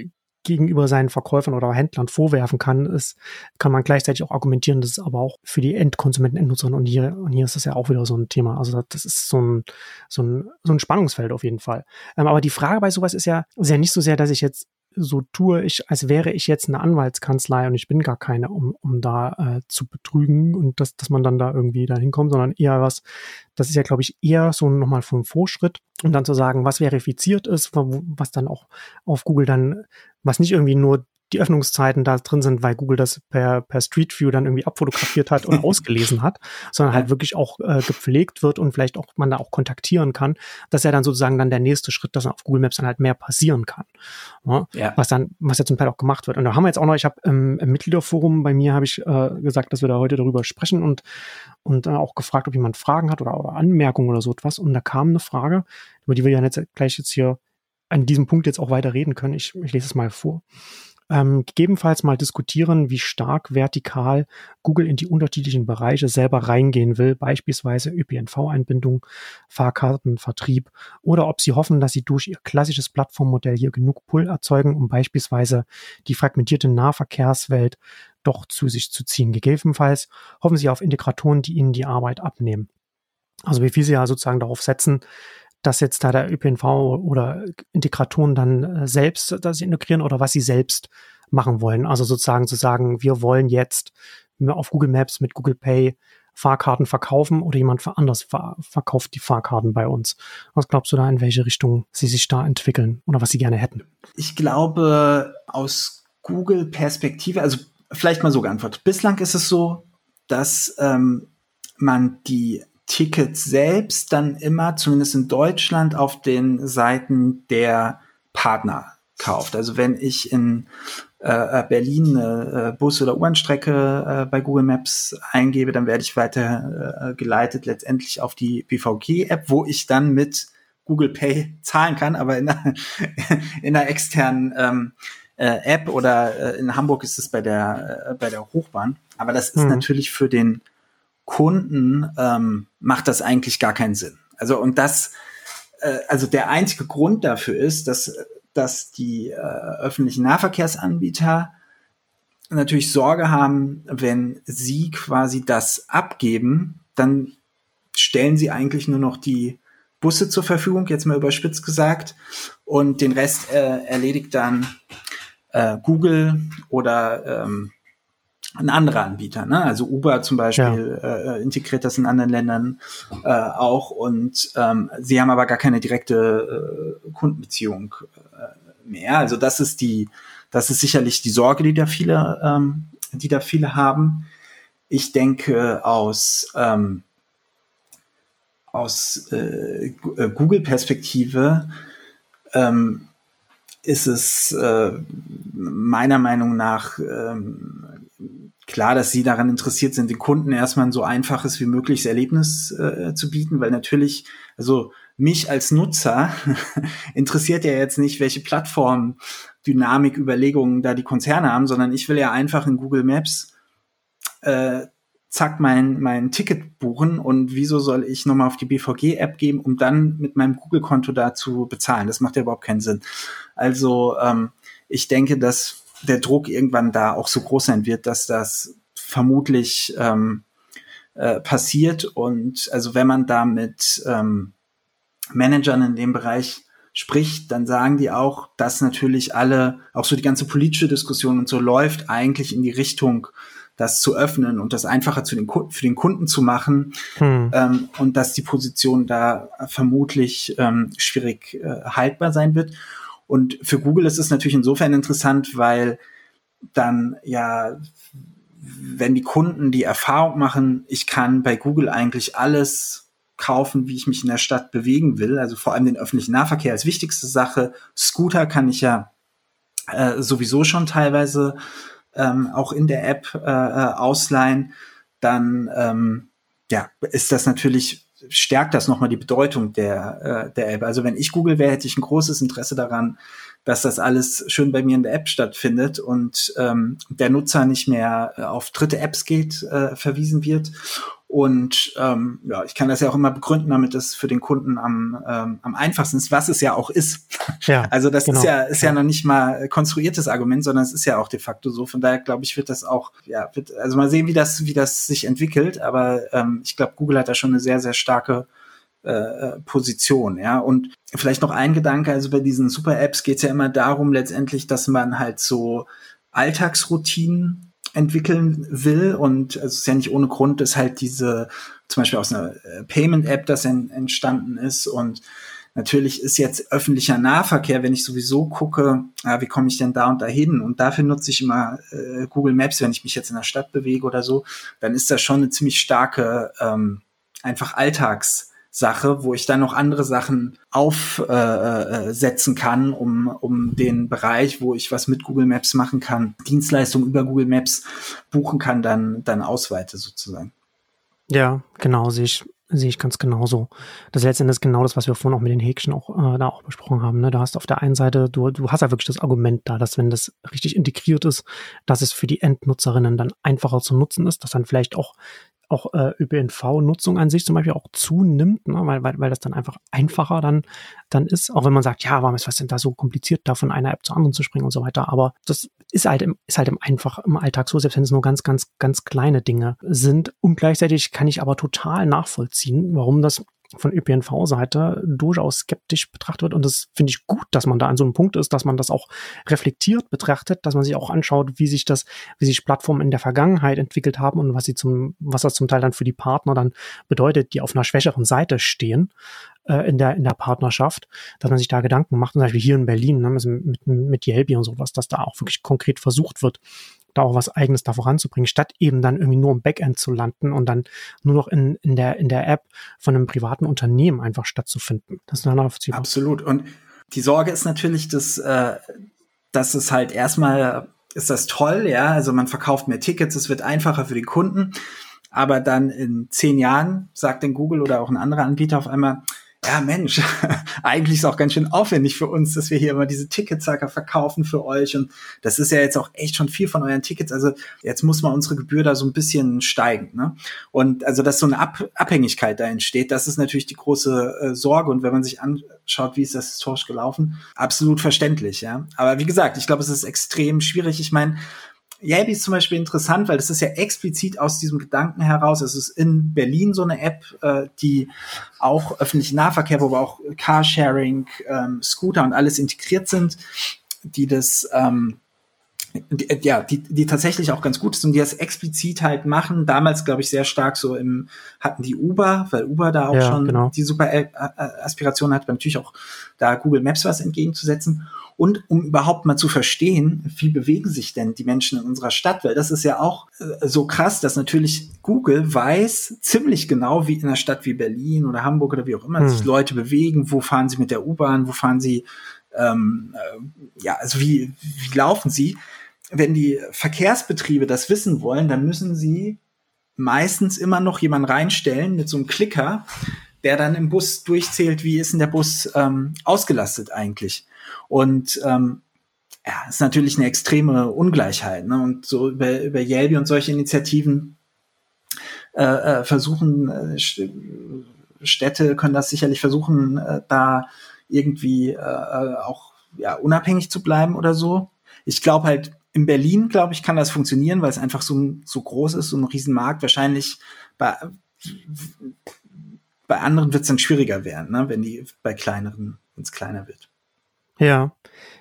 gegenüber seinen Verkäufern oder Händlern vorwerfen kann, ist, kann man gleichzeitig auch argumentieren, das ist aber auch für die Endkonsumenten, Endnutzer und hier, und hier ist das ja auch wieder so ein Thema. Also das ist so ein, so ein, so ein Spannungsfeld auf jeden Fall. Ähm, aber die Frage bei sowas ist ja, ist ja nicht so sehr, dass ich jetzt so tue ich, als wäre ich jetzt eine Anwaltskanzlei und ich bin gar keine, um, um da äh, zu betrügen und dass, dass man dann da irgendwie da hinkommt, sondern eher was, das ist ja, glaube ich, eher so nochmal vom Vorschritt, um dann zu sagen, was verifiziert ist, was dann auch auf Google dann, was nicht irgendwie nur die Öffnungszeiten da drin sind, weil Google das per, per Street View dann irgendwie abfotografiert hat und ausgelesen hat, sondern halt wirklich auch äh, gepflegt wird und vielleicht auch man da auch kontaktieren kann. Das ist ja dann sozusagen dann der nächste Schritt, dass auf Google Maps dann halt mehr passieren kann. Ja, ja. Was dann, was ja zum Teil auch gemacht wird. Und da haben wir jetzt auch noch, ich habe im, im Mitgliederforum bei mir habe ich äh, gesagt, dass wir da heute darüber sprechen und, und äh, auch gefragt, ob jemand Fragen hat oder, oder Anmerkungen oder so etwas. Und da kam eine Frage, über die wir ja jetzt gleich jetzt hier an diesem Punkt jetzt auch weiter reden können. Ich, ich lese es mal vor ähm, gegebenenfalls mal diskutieren, wie stark vertikal Google in die unterschiedlichen Bereiche selber reingehen will, beispielsweise ÖPNV-Einbindung, Fahrkartenvertrieb oder ob sie hoffen, dass sie durch ihr klassisches Plattformmodell hier genug Pull erzeugen, um beispielsweise die fragmentierte Nahverkehrswelt doch zu sich zu ziehen. Gegebenenfalls hoffen sie auf Integratoren, die ihnen die Arbeit abnehmen. Also wie viel sie ja sozusagen darauf setzen, dass jetzt da der ÖPNV oder Integratoren dann äh, selbst das integrieren oder was sie selbst machen wollen. Also sozusagen zu sagen, wir wollen jetzt auf Google Maps mit Google Pay Fahrkarten verkaufen oder jemand anders verkauft die Fahrkarten bei uns. Was glaubst du da, in welche Richtung sie sich da entwickeln oder was sie gerne hätten? Ich glaube, aus Google-Perspektive, also vielleicht mal so geantwortet. Bislang ist es so, dass ähm, man die Tickets selbst dann immer, zumindest in Deutschland, auf den Seiten der Partner kauft. Also wenn ich in äh, Berlin eine äh, Bus- oder U-Bahn-Strecke äh, bei Google Maps eingebe, dann werde ich weiter äh, geleitet letztendlich auf die BVG-App, wo ich dann mit Google Pay zahlen kann, aber in einer, in einer externen ähm, äh, App oder äh, in Hamburg ist es bei der, äh, bei der Hochbahn. Aber das ist mhm. natürlich für den Kunden ähm, macht das eigentlich gar keinen Sinn. Also und das, äh, also der einzige Grund dafür ist, dass, dass die äh, öffentlichen Nahverkehrsanbieter natürlich Sorge haben, wenn sie quasi das abgeben, dann stellen sie eigentlich nur noch die Busse zur Verfügung, jetzt mal überspitzt gesagt. Und den Rest äh, erledigt dann äh, Google oder ähm, ein anderer Anbieter. Ne? Also Uber zum Beispiel ja. äh, integriert das in anderen Ländern äh, auch. Und ähm, sie haben aber gar keine direkte äh, Kundenbeziehung äh, mehr. Also das ist die, das ist sicherlich die Sorge, die da viele, ähm, die da viele haben. Ich denke aus ähm, aus äh, äh, Google-Perspektive ähm, ist es äh, meiner Meinung nach ähm, klar, dass sie daran interessiert sind, den Kunden erstmal ein so einfaches wie mögliches Erlebnis äh, zu bieten, weil natürlich, also mich als Nutzer interessiert ja jetzt nicht, welche Plattform, Dynamik, Überlegungen da die Konzerne haben, sondern ich will ja einfach in Google Maps äh, zack mein, mein Ticket buchen und wieso soll ich nochmal auf die BVG-App gehen, um dann mit meinem Google-Konto da zu bezahlen? Das macht ja überhaupt keinen Sinn. Also ähm, ich denke, dass der Druck irgendwann da auch so groß sein wird, dass das vermutlich ähm, äh, passiert. Und also wenn man da mit ähm, Managern in dem Bereich spricht, dann sagen die auch, dass natürlich alle, auch so die ganze politische Diskussion und so läuft eigentlich in die Richtung, das zu öffnen und das einfacher zu den, für den Kunden zu machen hm. ähm, und dass die Position da vermutlich ähm, schwierig äh, haltbar sein wird. Und für Google ist es natürlich insofern interessant, weil dann ja, wenn die Kunden die Erfahrung machen, ich kann bei Google eigentlich alles kaufen, wie ich mich in der Stadt bewegen will, also vor allem den öffentlichen Nahverkehr als wichtigste Sache. Scooter kann ich ja äh, sowieso schon teilweise ähm, auch in der App äh, äh ausleihen, dann ähm, ja, ist das natürlich stärkt das nochmal die Bedeutung der, äh, der App. Also wenn ich Google wäre, hätte ich ein großes Interesse daran, dass das alles schön bei mir in der App stattfindet und ähm, der Nutzer nicht mehr äh, auf dritte Apps geht, äh, verwiesen wird. Und ähm, ja, ich kann das ja auch immer begründen, damit es für den Kunden am, ähm, am einfachsten ist, was es ja auch ist. Ja, also das genau. ist ja ist ja. ja noch nicht mal konstruiertes Argument, sondern es ist ja auch de facto so. Von daher glaube ich, wird das auch, ja, wird, also mal sehen, wie das, wie das sich entwickelt. Aber ähm, ich glaube, Google hat da schon eine sehr, sehr starke äh, Position, ja. Und vielleicht noch ein Gedanke, also bei diesen Super-Apps geht es ja immer darum, letztendlich, dass man halt so Alltagsroutinen entwickeln will. Und es ist ja nicht ohne Grund, dass halt diese, zum Beispiel aus einer äh, Payment-App das en, entstanden ist. Und natürlich ist jetzt öffentlicher Nahverkehr, wenn ich sowieso gucke, ja, wie komme ich denn da und dahin? Und dafür nutze ich immer äh, Google Maps, wenn ich mich jetzt in der Stadt bewege oder so, dann ist das schon eine ziemlich starke, ähm, einfach Alltags- Sache, wo ich dann noch andere Sachen aufsetzen äh, äh kann, um, um den Bereich, wo ich was mit Google Maps machen kann, Dienstleistungen über Google Maps buchen kann, dann, dann ausweite sozusagen. Ja, genau, sehe ich, sehe ich ganz genauso. Das ist letztendlich genau das, was wir vorhin auch mit den Häkchen auch äh, da auch besprochen haben. Ne? Da hast du auf der einen Seite, du, du hast ja wirklich das Argument da, dass wenn das richtig integriert ist, dass es für die Endnutzerinnen dann einfacher zu nutzen ist, dass dann vielleicht auch auch äh, ÖPNV-Nutzung an sich zum Beispiel auch zunimmt, ne? weil, weil, weil das dann einfach einfacher dann, dann ist, auch wenn man sagt, ja, warum ist was denn da so kompliziert, da von einer App zur anderen zu springen und so weiter. Aber das ist halt im, ist halt im einfach im Alltag so, selbst wenn es nur ganz, ganz, ganz kleine Dinge sind. Und gleichzeitig kann ich aber total nachvollziehen, warum das von ÖPNV-Seite durchaus skeptisch betrachtet wird. Und das finde ich gut, dass man da an so einem Punkt ist, dass man das auch reflektiert betrachtet, dass man sich auch anschaut, wie sich das, wie sich Plattformen in der Vergangenheit entwickelt haben und was sie zum, was das zum Teil dann für die Partner dann bedeutet, die auf einer schwächeren Seite stehen äh, in der in der Partnerschaft, dass man sich da Gedanken macht. Zum Beispiel hier in Berlin ne, mit, mit Yelby und sowas, dass da auch wirklich konkret versucht wird, da auch was Eigenes da voranzubringen, statt eben dann irgendwie nur im Backend zu landen und dann nur noch in, in, der, in der App von einem privaten Unternehmen einfach stattzufinden. Das ist nachvollziehbar. Absolut. Und die Sorge ist natürlich, dass, äh, dass es halt erstmal ist das toll, ja, also man verkauft mehr Tickets, es wird einfacher für die Kunden, aber dann in zehn Jahren sagt dann Google oder auch ein anderer Anbieter auf einmal, ja Mensch, eigentlich ist es auch ganz schön aufwendig für uns, dass wir hier immer diese Ticketsacker verkaufen für euch und das ist ja jetzt auch echt schon viel von euren Tickets, also jetzt muss mal unsere Gebühr da so ein bisschen steigen, ne? Und also, dass so eine Ab Abhängigkeit da entsteht, das ist natürlich die große äh, Sorge und wenn man sich anschaut, wie ist das historisch gelaufen, absolut verständlich, ja. Aber wie gesagt, ich glaube, es ist extrem schwierig. Ich meine, Yelby ist zum Beispiel interessant, weil das ist ja explizit aus diesem Gedanken heraus. Es ist in Berlin so eine App, äh, die auch öffentlichen Nahverkehr, wo aber auch Carsharing, ähm, Scooter und alles integriert sind, die das ähm, die, ja, die, die tatsächlich auch ganz gut ist und die das explizit halt machen. Damals, glaube ich, sehr stark so im, hatten die Uber, weil Uber da auch ja, schon genau. die super Aspiration hat, natürlich auch da Google Maps was entgegenzusetzen. Und um überhaupt mal zu verstehen, wie bewegen sich denn die Menschen in unserer Stadt, weil das ist ja auch äh, so krass, dass natürlich Google weiß ziemlich genau, wie in einer Stadt wie Berlin oder Hamburg oder wie auch immer hm. sich Leute bewegen, wo fahren sie mit der U-Bahn, wo fahren sie ähm, äh, ja, also wie, wie laufen sie? Wenn die Verkehrsbetriebe das wissen wollen, dann müssen sie meistens immer noch jemanden reinstellen mit so einem Klicker, der dann im Bus durchzählt, wie ist denn der Bus ähm, ausgelastet eigentlich. Und ähm, ja, ist natürlich eine extreme Ungleichheit. Ne? Und so über, über Yelby und solche Initiativen äh, äh, versuchen, äh, Städte können das sicherlich versuchen, äh, da irgendwie äh, äh, auch ja, unabhängig zu bleiben oder so. Ich glaube halt, in Berlin, glaube ich, kann das funktionieren, weil es einfach so, so groß ist, so ein Riesenmarkt. Wahrscheinlich bei, bei anderen wird es dann schwieriger werden, ne? wenn die bei kleineren, wenn es kleiner wird. Ja,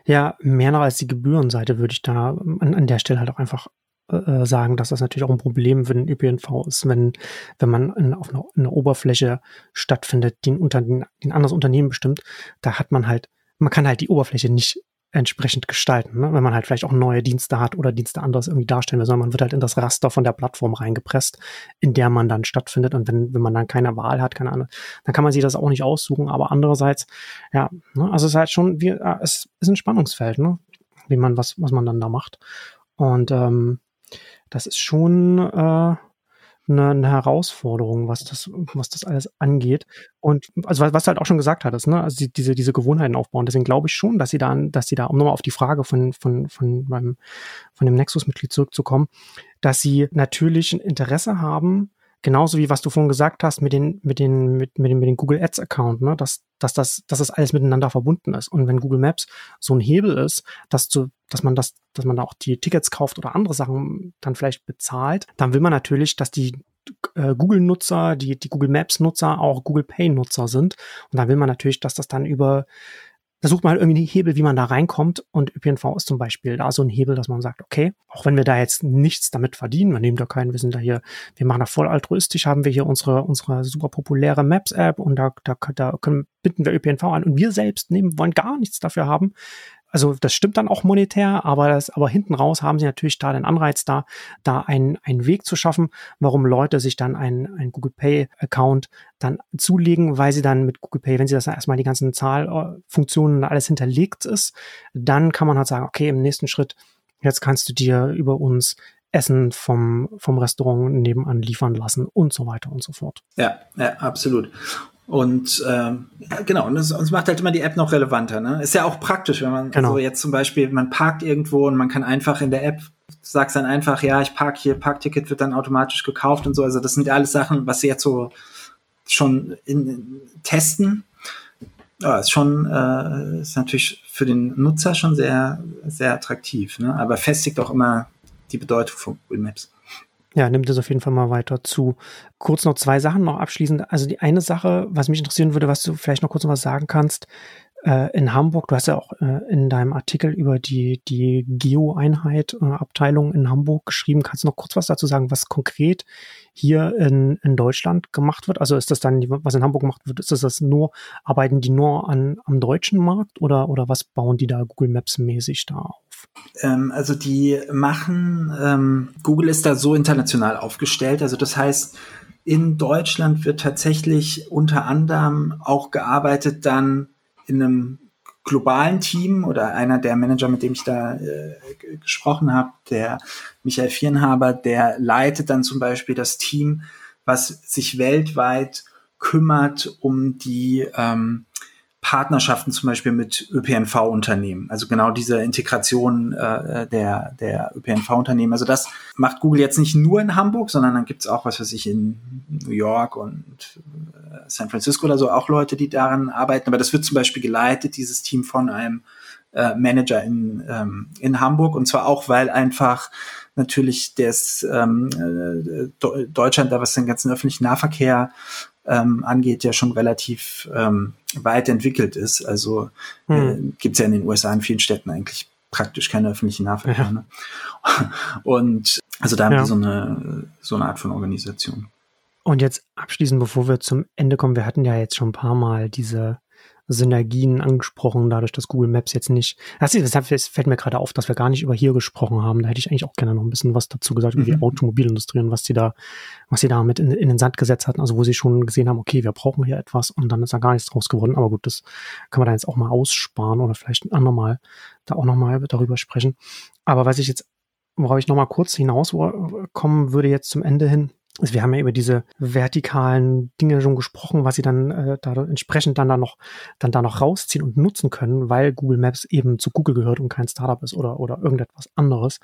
ja, mehr noch als die Gebührenseite würde ich da an, an der Stelle halt auch einfach äh, sagen, dass das natürlich auch ein Problem für den ÖPNV ist, wenn, wenn man in, auf einer, einer Oberfläche stattfindet, die ein, Unter, ein anderes Unternehmen bestimmt, da hat man halt, man kann halt die Oberfläche nicht entsprechend gestalten. Ne? Wenn man halt vielleicht auch neue Dienste hat oder Dienste anderes irgendwie darstellen will, sondern man wird halt in das Raster von der Plattform reingepresst, in der man dann stattfindet. Und wenn, wenn man dann keine Wahl hat, keine Ahnung, dann kann man sich das auch nicht aussuchen. Aber andererseits, ja, ne? also es ist halt schon, wie, es ist ein Spannungsfeld, ne? wie man, was, was man dann da macht. Und ähm, das ist schon, äh, eine, eine Herausforderung, was das, was das alles angeht. Und also was, was du halt auch schon gesagt hattest, ne, also die, diese, diese Gewohnheiten aufbauen. Deswegen glaube ich schon, dass sie da, dass sie da, um nochmal auf die Frage von, von, von, beim, von dem Nexus-Mitglied zurückzukommen, dass sie natürlich ein Interesse haben, genauso wie was du vorhin gesagt hast mit den, mit den, mit, mit dem, mit den Google Ads Account, ne, dass, dass das, dass das alles miteinander verbunden ist. Und wenn Google Maps so ein Hebel ist, dass zu, dass man das, dass man da auch die Tickets kauft oder andere Sachen dann vielleicht bezahlt, dann will man natürlich, dass die äh, Google-Nutzer, die, die Google Maps-Nutzer auch Google Pay-Nutzer sind. Und da will man natürlich, dass das dann über da sucht man halt irgendwie einen Hebel, wie man da reinkommt. Und ÖPNV ist zum Beispiel da so ein Hebel, dass man sagt, okay, auch wenn wir da jetzt nichts damit verdienen, wir nehmen da keinen, wir sind da hier, wir machen da voll altruistisch, haben wir hier unsere, unsere super populäre Maps-App und da, da, da können, binden wir ÖPNV an und wir selbst nehmen, wollen gar nichts dafür haben. Also das stimmt dann auch monetär, aber das, aber hinten raus haben sie natürlich da den Anreiz da, da einen, einen Weg zu schaffen, warum Leute sich dann einen, einen Google Pay Account dann zulegen, weil sie dann mit Google Pay, wenn sie das erstmal die ganzen Zahlfunktionen alles hinterlegt ist, dann kann man halt sagen, okay, im nächsten Schritt, jetzt kannst du dir über uns Essen vom, vom Restaurant nebenan liefern lassen und so weiter und so fort. Ja, ja, absolut. Und ähm, genau, und es, und es macht halt immer die App noch relevanter. Ne? Ist ja auch praktisch, wenn man genau. so jetzt zum Beispiel, man parkt irgendwo und man kann einfach in der App, sagst dann einfach, ja, ich park hier, Parkticket wird dann automatisch gekauft und so. Also das sind alles Sachen, was sie jetzt so schon in, in testen. Ja, ist schon, äh, ist natürlich für den Nutzer schon sehr, sehr attraktiv, ne? aber festigt auch immer die Bedeutung von Google Maps. Ja, nimmt es auf jeden Fall mal weiter zu. Kurz noch zwei Sachen noch abschließend. Also die eine Sache, was mich interessieren würde, was du vielleicht noch kurz noch was sagen kannst, äh, in Hamburg, du hast ja auch äh, in deinem Artikel über die, die Geo-Einheit, äh, Abteilung in Hamburg geschrieben. Kannst du noch kurz was dazu sagen, was konkret hier in, in Deutschland gemacht wird? Also ist das dann, was in Hamburg gemacht wird, ist das, das nur, arbeiten die nur an, am deutschen Markt oder, oder was bauen die da Google Maps mäßig da auf? Ähm, also die machen, ähm, Google ist da so international aufgestellt. Also das heißt, in Deutschland wird tatsächlich unter anderem auch gearbeitet dann in einem globalen Team oder einer der Manager, mit dem ich da äh, gesprochen habe, der Michael Vierenhaber, der leitet dann zum Beispiel das Team, was sich weltweit kümmert um die ähm, Partnerschaften zum Beispiel mit ÖPNV-Unternehmen. Also genau diese Integration äh, der, der ÖPNV-Unternehmen. Also das macht Google jetzt nicht nur in Hamburg, sondern dann gibt's auch, was weiß ich, in New York und äh, San Francisco oder so auch Leute, die daran arbeiten. Aber das wird zum Beispiel geleitet, dieses Team von einem äh, Manager in, ähm, in Hamburg. Und zwar auch, weil einfach natürlich das ähm, äh, Deutschland, da was den ganzen öffentlichen Nahverkehr ähm, angeht, ja schon relativ ähm, weit entwickelt ist. Also hm. äh, gibt es ja in den USA in vielen Städten eigentlich praktisch keine öffentlichen Nahverkehr. Ja. Ne? Und also da haben ja. wir so eine, so eine Art von Organisation. Und jetzt abschließend, bevor wir zum Ende kommen, wir hatten ja jetzt schon ein paar Mal diese Synergien angesprochen, dadurch, dass Google Maps jetzt nicht. Das fällt mir gerade auf, dass wir gar nicht über hier gesprochen haben. Da hätte ich eigentlich auch gerne noch ein bisschen was dazu gesagt, über die mhm. Automobilindustrie und was sie da, was sie da mit in, in, den Sand gesetzt hatten. Also wo sie schon gesehen haben, okay, wir brauchen hier etwas und dann ist da gar nichts draus geworden. Aber gut, das kann man da jetzt auch mal aussparen oder vielleicht ein andermal da auch nochmal darüber sprechen. Aber was ich jetzt, worauf ich nochmal kurz hinauskommen würde jetzt zum Ende hin, also wir haben ja über diese vertikalen Dinge schon gesprochen, was sie dann äh, da entsprechend dann da noch dann da noch rausziehen und nutzen können, weil Google Maps eben zu Google gehört und kein Startup ist oder oder irgendetwas anderes.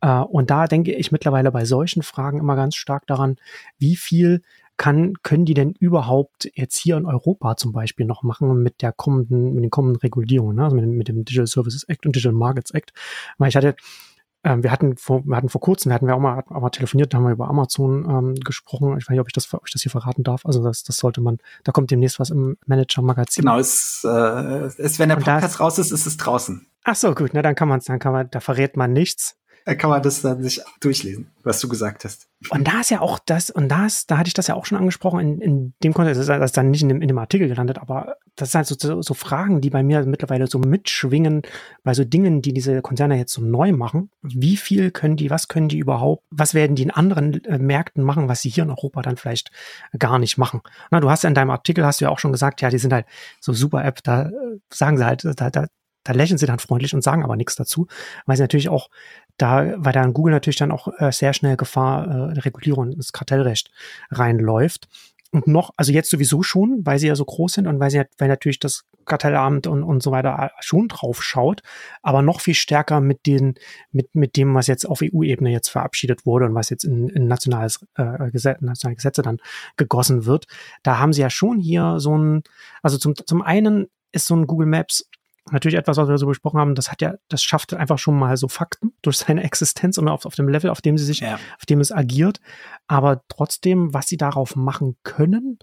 Äh, und da denke ich mittlerweile bei solchen Fragen immer ganz stark daran, wie viel kann, können die denn überhaupt jetzt hier in Europa zum Beispiel noch machen mit der kommenden, mit den kommenden Regulierungen, ne? also mit, mit dem Digital Services Act und Digital Markets Act? Weil ich hatte ähm, wir hatten vor, wir hatten vor kurzem, hatten wir auch mal, auch mal telefoniert, da haben wir über Amazon ähm, gesprochen. Ich weiß nicht, ob ich das, ob ich das hier verraten darf. Also das, das sollte man, da kommt demnächst was im Manager-Magazin. Genau, es, äh, es, wenn der Podcast raus ist, ist es draußen. Ach so, gut, ne, dann kann man, dann kann man, da verrät man nichts. Da kann man das dann sich durchlesen, was du gesagt hast. Und da ist ja auch das, und da ist, da hatte ich das ja auch schon angesprochen, in, in dem Kontext, das ist dann nicht in dem, in dem Artikel gelandet, aber das sind halt so, so Fragen, die bei mir mittlerweile so mitschwingen, bei so Dingen, die diese Konzerne jetzt so neu machen. Wie viel können die, was können die überhaupt, was werden die in anderen äh, Märkten machen, was sie hier in Europa dann vielleicht gar nicht machen? Na, du hast ja in deinem Artikel, hast du ja auch schon gesagt, ja, die sind halt so super App, da äh, sagen sie halt, da, da, da lächeln sie dann freundlich und sagen aber nichts dazu, weil sie natürlich auch da, weil da in Google natürlich dann auch äh, sehr schnell Gefahr äh, Regulierung ins Kartellrecht reinläuft. Und noch, also jetzt sowieso schon, weil sie ja so groß sind und weil sie, weil natürlich das Kartellamt und, und so weiter äh, schon drauf schaut, aber noch viel stärker mit den, mit, mit dem, was jetzt auf EU-Ebene jetzt verabschiedet wurde und was jetzt in, in nationales äh, Gesetz, nationale Gesetze dann gegossen wird. Da haben sie ja schon hier so ein, also zum, zum einen ist so ein Google Maps natürlich etwas, was wir so besprochen haben, das hat ja, das schafft einfach schon mal so Fakten durch seine Existenz und auf, auf dem Level, auf dem sie sich, ja. auf dem es agiert. Aber trotzdem, was sie darauf machen können,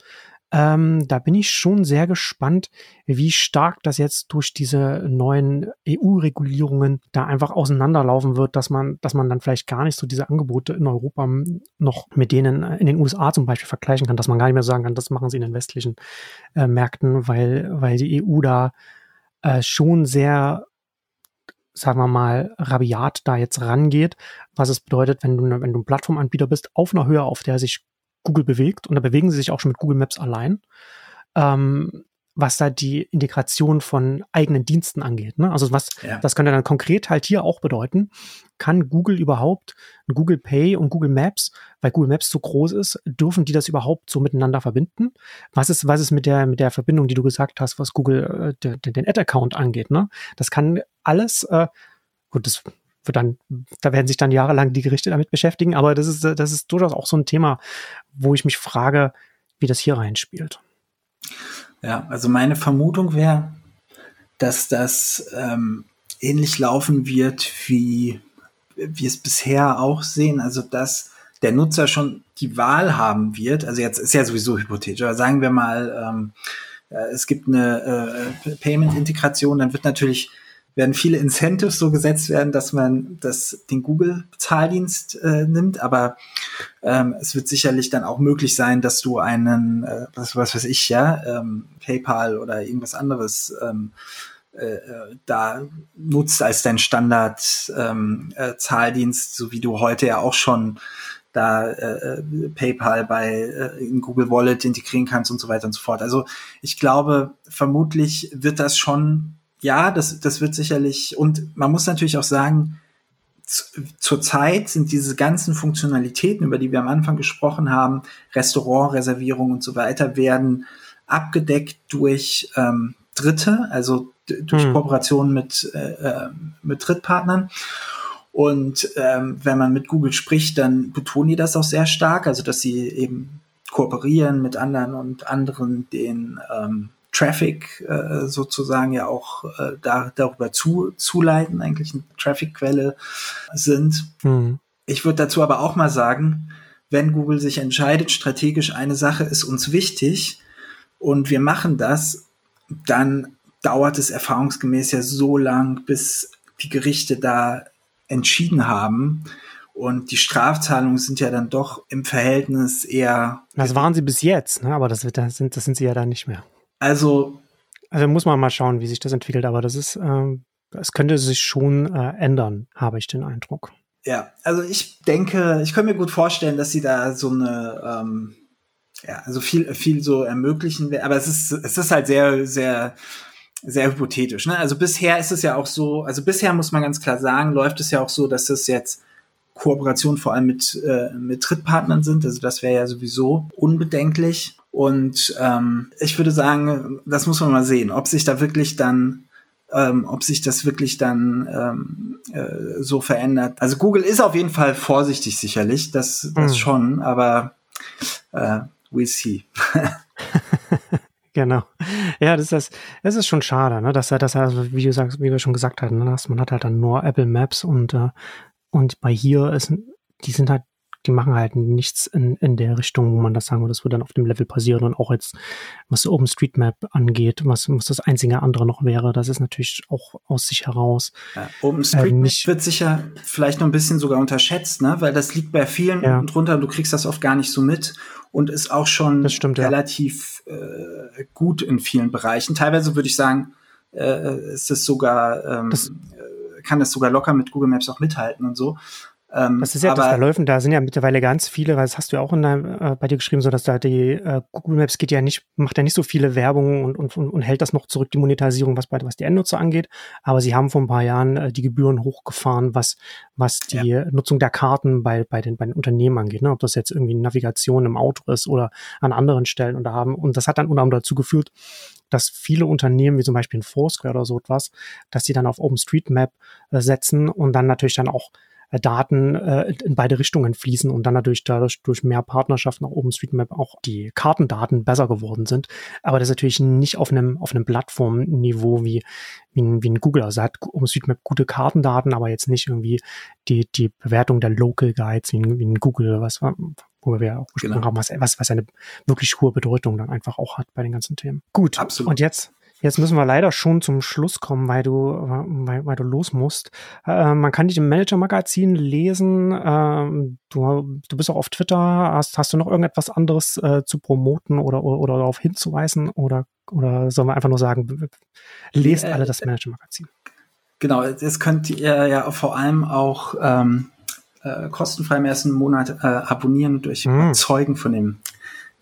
ähm, da bin ich schon sehr gespannt, wie stark das jetzt durch diese neuen EU-Regulierungen da einfach auseinanderlaufen wird, dass man, dass man dann vielleicht gar nicht so diese Angebote in Europa noch mit denen in den USA zum Beispiel vergleichen kann, dass man gar nicht mehr sagen kann, das machen sie in den westlichen äh, Märkten, weil, weil die EU da äh, schon sehr, sagen wir mal, rabiat da jetzt rangeht, was es bedeutet, wenn du, wenn du ein Plattformanbieter bist, auf einer Höhe, auf der sich Google bewegt, und da bewegen sie sich auch schon mit Google Maps allein, ähm, was da die Integration von eigenen Diensten angeht. Ne? Also was, ja. das könnte dann konkret halt hier auch bedeuten, kann Google überhaupt Google Pay und Google Maps, weil Google Maps so groß ist, dürfen die das überhaupt so miteinander verbinden? Was ist, was ist mit der, mit der Verbindung, die du gesagt hast, was Google, äh, de, de, den Ad-Account angeht, ne? Das kann alles, äh, gut, das wird dann, da werden sich dann jahrelang die Gerichte damit beschäftigen, aber das ist, das ist durchaus auch so ein Thema, wo ich mich frage, wie das hier reinspielt. Ja, also meine Vermutung wäre, dass das ähm, ähnlich laufen wird, wie wir es bisher auch sehen. Also dass der Nutzer schon die Wahl haben wird. Also jetzt ist ja sowieso hypothetisch, aber sagen wir mal, ähm, äh, es gibt eine äh, Payment-Integration, dann wird natürlich werden viele Incentives so gesetzt werden, dass man das, den Google-Bezahldienst äh, nimmt, aber ähm, es wird sicherlich dann auch möglich sein, dass du einen, äh, was, was weiß ich, ja, ähm, PayPal oder irgendwas anderes ähm, äh, äh da nutzt als dein Standard ähm, äh, Zahldienst, so wie du heute ja auch schon da äh, äh PayPal bei äh, in Google Wallet integrieren kannst und so weiter und so fort. Also ich glaube, vermutlich wird das schon ja, das, das wird sicherlich, und man muss natürlich auch sagen, zurzeit sind diese ganzen Funktionalitäten, über die wir am Anfang gesprochen haben, Restaurantreservierung und so weiter, werden abgedeckt durch ähm, Dritte, also durch hm. Kooperationen mit, äh, äh, mit Drittpartnern. Und ähm, wenn man mit Google spricht, dann betonen die das auch sehr stark, also dass sie eben kooperieren mit anderen und anderen den ähm, Traffic äh, sozusagen ja auch äh, da, darüber zu, zuleiten, eigentlich eine Traffic-Quelle sind. Mhm. Ich würde dazu aber auch mal sagen, wenn Google sich entscheidet, strategisch eine Sache ist uns wichtig und wir machen das, dann dauert es erfahrungsgemäß ja so lang, bis die Gerichte da entschieden haben. Und die Strafzahlungen sind ja dann doch im Verhältnis eher. Das waren sie bis jetzt, ne? aber das, wird, das, sind, das sind sie ja dann nicht mehr. Also. Also muss man mal schauen, wie sich das entwickelt, aber das ist, äh, es könnte sich schon äh, ändern, habe ich den Eindruck. Ja, also ich denke, ich könnte mir gut vorstellen, dass sie da so eine, ähm, ja, also viel, viel so ermöglichen, aber es ist, es ist halt sehr, sehr, sehr hypothetisch. Ne? Also bisher ist es ja auch so, also bisher muss man ganz klar sagen, läuft es ja auch so, dass es jetzt Kooperation vor allem mit, äh, mit Drittpartnern sind. Also das wäre ja sowieso unbedenklich. Und ähm, ich würde sagen, das muss man mal sehen, ob sich da wirklich dann, ähm, ob sich das wirklich dann ähm, äh, so verändert. Also Google ist auf jeden Fall vorsichtig sicherlich, das, das mhm. schon, aber äh, we'll see. Genau. Ja, das ist, das ist schon schade, ne? dass er, dass er, also wie du sagst, wie wir schon gesagt hatten, ne? man hat halt dann nur Apple Maps und, äh, und bei hier ist, die sind halt die machen halt nichts in, in der Richtung, wo man das sagen würde, das würde dann auf dem Level passieren und auch jetzt, was OpenStreetMap angeht, was, was das einzige andere noch wäre, das ist natürlich auch aus sich heraus. Ja, OpenStreetMap äh, wird sicher vielleicht noch ein bisschen sogar unterschätzt, ne? weil das liegt bei vielen ja. drunter, du kriegst das oft gar nicht so mit und ist auch schon stimmt, relativ ja. äh, gut in vielen Bereichen. Teilweise würde ich sagen, äh, ist es sogar, ähm, das äh, kann das sogar locker mit Google Maps auch mithalten und so. Ähm, das ist ja aber, das Verläufen, da sind ja mittlerweile ganz viele, weil das hast du ja auch in deinem, äh, bei dir geschrieben, so dass da die äh, Google Maps geht ja nicht, macht ja nicht so viele Werbung und, und, und hält das noch zurück, die Monetarisierung, was bei was die Endnutzer angeht. Aber sie haben vor ein paar Jahren äh, die Gebühren hochgefahren, was, was die ja. Nutzung der Karten bei, bei, den, bei den Unternehmen angeht. Ne? Ob das jetzt irgendwie Navigation im Auto ist oder an anderen Stellen und da haben. Und das hat dann unter anderem dazu geführt, dass viele Unternehmen, wie zum Beispiel ein Foursquare oder so etwas, dass sie dann auf OpenStreetMap äh, setzen und dann natürlich dann auch Daten äh, in beide Richtungen fließen und dann natürlich dadurch durch mehr Partnerschaften nach OpenStreetMap auch die Kartendaten besser geworden sind. Aber das ist natürlich nicht auf einem, auf einem Plattformniveau wie, wie, ein, wie ein Google. Also hat OpenStreetMap gute Kartendaten, aber jetzt nicht irgendwie die, die Bewertung der Local Guides wie ein, wie ein Google, was, wo wir auch gesprochen genau. haben, was, was, was eine wirklich hohe Bedeutung dann einfach auch hat bei den ganzen Themen. Gut. Absolut. Und jetzt Jetzt müssen wir leider schon zum Schluss kommen, weil du, weil, weil du los musst. Äh, man kann dich im Manager-Magazin lesen. Äh, du, du bist auch auf Twitter. Hast, hast du noch irgendetwas anderes äh, zu promoten oder, oder, oder darauf hinzuweisen? Oder, oder sollen wir einfach nur sagen, lest alle das Manager-Magazin? Genau, das könnt ihr ja vor allem auch ähm, äh, kostenfrei im ersten Monat äh, abonnieren und euch mm. überzeugen von dem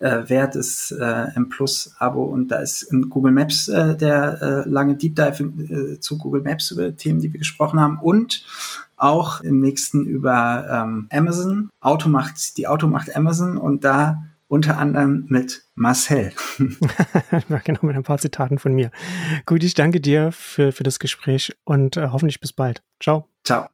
äh, Wert ist äh, M Plus Abo und da ist in Google Maps äh, der äh, lange Deep Dive äh, zu Google Maps über Themen, die wir gesprochen haben und auch im nächsten über ähm, Amazon. Auto macht, die Auto macht Amazon und da unter anderem mit Marcel. genau, mit ein paar Zitaten von mir. Gut, ich danke dir für, für das Gespräch und äh, hoffentlich bis bald. Ciao. Ciao.